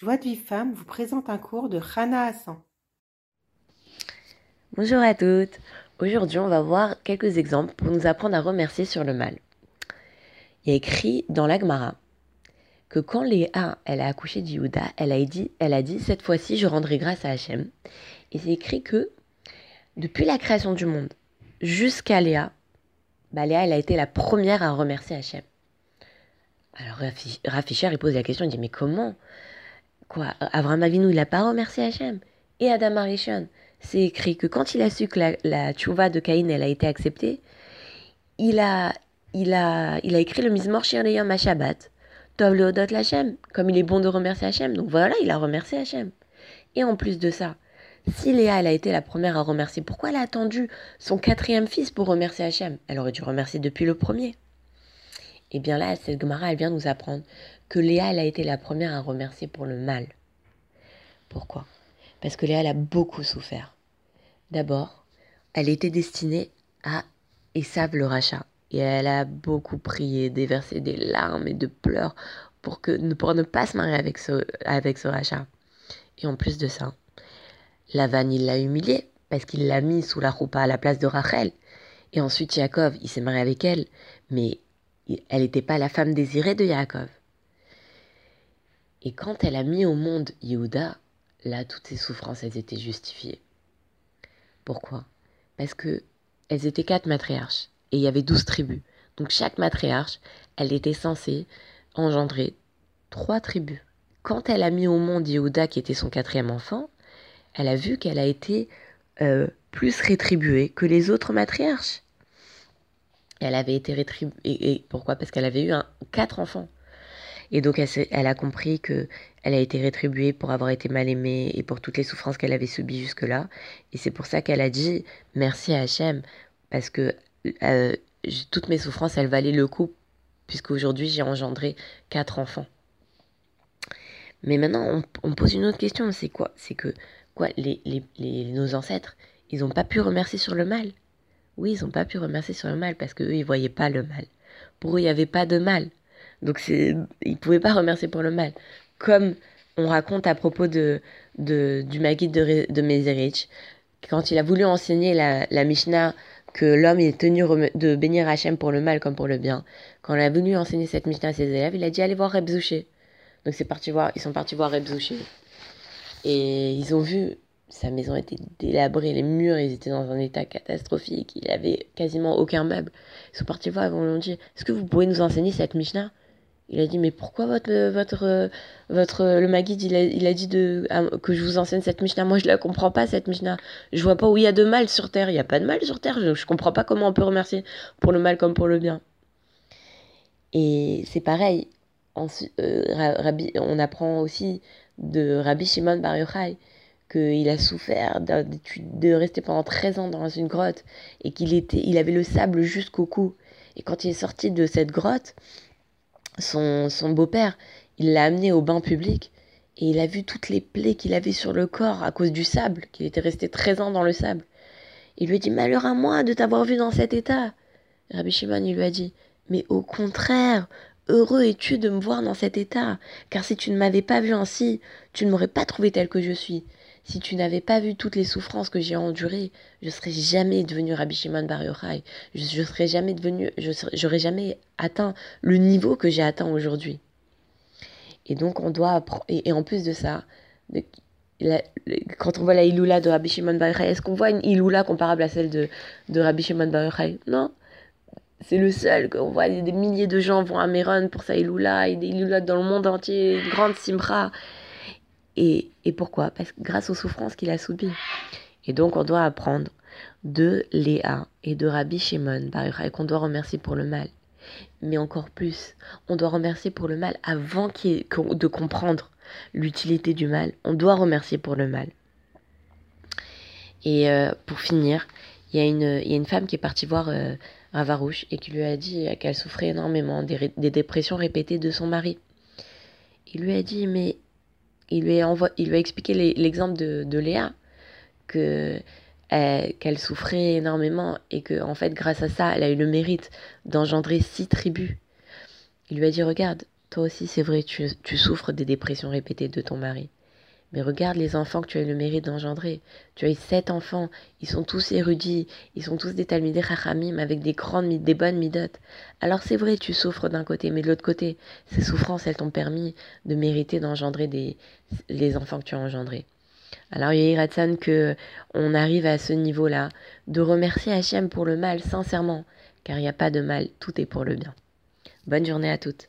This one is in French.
Joie de vie femme vous présente un cours de Rana Hassan. Bonjour à toutes. Aujourd'hui, on va voir quelques exemples pour nous apprendre à remercier sur le mal. Il y a écrit dans l'Agmara que quand Léa elle a accouché de Yehuda, elle a dit, elle a dit cette fois-ci je rendrai grâce à Hachem. Et c'est écrit que depuis la création du monde jusqu'à Léa, bah Léa elle a été la première à remercier Hachem. Alors Rafisher il pose la question, il dit mais comment Quoi Abraham Avinu, il n'a pas remercié Hachem. Et Adam Arishon, c'est écrit que quand il a su que la, la tchouva de Caïn, elle a été acceptée, il a, il a, il a écrit le Mizmor Shir Leyom Shabbat. Tov Leodot Hachem, comme il est bon de remercier Hachem. Donc voilà, il a remercié Hachem. Et en plus de ça, si Léa, elle a été la première à remercier, pourquoi elle a attendu son quatrième fils pour remercier Hachem? Elle aurait dû remercier depuis le premier. Et eh bien là, cette Gemara, elle vient nous apprendre que Léa, elle a été la première à remercier pour le mal. Pourquoi? Parce que Léa, elle a beaucoup souffert. D'abord, elle était destinée à Esav le rachat. Et elle a beaucoup prié, déversé des larmes et de pleurs pour, que, pour ne pas se marier avec ce, avec rachat. Et en plus de ça, Lavan, il l'a humiliée parce qu'il l'a mis sous la roupa à la place de Rachel. Et ensuite, Yaakov, il s'est marié avec elle, mais elle n'était pas la femme désirée de Yaakov. Et quand elle a mis au monde Yehuda, là, toutes ses souffrances, elles étaient justifiées. Pourquoi? Parce que elles étaient quatre matriarches et il y avait douze tribus. Donc chaque matriarche, elle était censée engendrer trois tribus. Quand elle a mis au monde Yehuda, qui était son quatrième enfant, elle a vu qu'elle a été euh, plus rétribuée que les autres matriarches. Elle avait été rétribuée. Et, pourquoi? Parce qu'elle avait eu quatre enfants. Et donc elle, a compris que elle a été rétribuée pour avoir été mal aimée et pour toutes les souffrances qu'elle avait subies jusque-là. Et c'est pour ça qu'elle a dit merci à Hachem parce que euh, toutes mes souffrances, elles valaient le coup puisqu'aujourd'hui j'ai engendré quatre enfants. Mais maintenant, on, pose une autre question, c'est quoi? C'est que quoi, les, nos ancêtres, ils n'ont pas pu remercier sur le mal? Oui, ils n'ont pas pu remercier sur le mal parce qu'eux, ils ne voyaient pas le mal. Pour eux, il n'y avait pas de mal. Donc, ils ne pouvaient pas remercier pour le mal. Comme on raconte à propos de, de du Maguide de, de quand il a voulu enseigner la, la Mishnah que l'homme est tenu de bénir Hachem pour le mal comme pour le bien, quand il a voulu enseigner cette Mishnah à ses élèves, il a dit allez voir Reb Donc c'est parti voir, ils sont partis voir Reb Et ils ont vu sa maison était délabrée, les murs étaient dans un état catastrophique, il avait quasiment aucun meuble. Ils sont partis voir et ils lui dit Est-ce que vous pouvez nous enseigner cette Mishnah? Il a dit Mais pourquoi votre, votre, votre, le Maguide il a, il a dit de, que je vous enseigne cette Mishnah? Moi je la comprends pas cette Mishnah. Je vois pas où il y a de mal sur terre. Il n'y a pas de mal sur terre. Je, je comprends pas comment on peut remercier pour le mal comme pour le bien. Et c'est pareil. Euh, on apprend aussi de Rabbi Shimon Bar Yochai qu'il a souffert de, rester pendant 13 ans dans une grotte et qu'il avait le sable jusqu'au cou. Et quand il est sorti de cette grotte, son, beau-père, il l'a amené au bain public et il a vu toutes les plaies qu'il avait sur le corps à cause du sable, qu'il était resté 13 ans dans le sable. Il lui a dit Malheur à moi de t'avoir vu dans cet état. Rabbi Shimon, lui a dit Mais au contraire, heureux es-tu de me voir dans cet état, car si tu ne m'avais pas vu ainsi, tu ne m'aurais pas trouvé tel que je suis. Si tu n'avais pas vu toutes les souffrances que j'ai endurées, je serais jamais devenu Rabbi Shimon Bar Yochai. Je, je serais jamais devenu, j'aurais jamais atteint le niveau que j'ai atteint aujourd'hui. Et donc on doit et, en plus de ça, quand on voit la Iloula de Rabbi Shimon Bar Yochai, est-ce qu'on voit une Iloula comparable à celle de, de Rabbi Shimon Bar Yochai? Non. C'est le seul qu'on voit des, milliers de gens vont à Méron pour sa Iloula et des Iloulas dans le monde entier, une grande Simra. Et, pourquoi? Parce que grâce aux souffrances qu'il a subies. Et donc on doit apprendre de Léa et de Rabbi Shimon et qu'on doit remercier pour le mal. Mais encore plus, on doit remercier pour le mal avant de comprendre l'utilité du mal. On doit remercier pour le mal. Et euh, pour finir, il y, a une, femme qui est partie voir euh, Ravarouche et qui lui a dit qu'elle souffrait énormément des, dépressions répétées de son mari. Il lui a dit Mais il lui a, expliqué l'exemple de, Léa, que euh, qu'elle souffrait énormément et que en fait grâce à ça elle a eu le mérite d'engendrer six tribus. Il lui a dit regarde, Toi aussi, c'est vrai, tu souffres des dépressions répétées de ton mari. Mais regarde les enfants que tu as eu le mérite d'engendrer. Tu as eu sept enfants, ils sont tous érudits, ils sont tous des talmidei chachamim avec des grandes, des bonnes midotes. Alors c'est vrai, tu souffres d'un côté, mais de l'autre côté, ces souffrances, elles t'ont permis de mériter d'engendrer des, les enfants que tu as engendrés. Alors Yehiratsan que on arrive à ce niveau-là, de remercier Hachem pour le mal, sincèrement, car il n'y a pas de mal, tout est pour le bien. Bonne journée à toutes.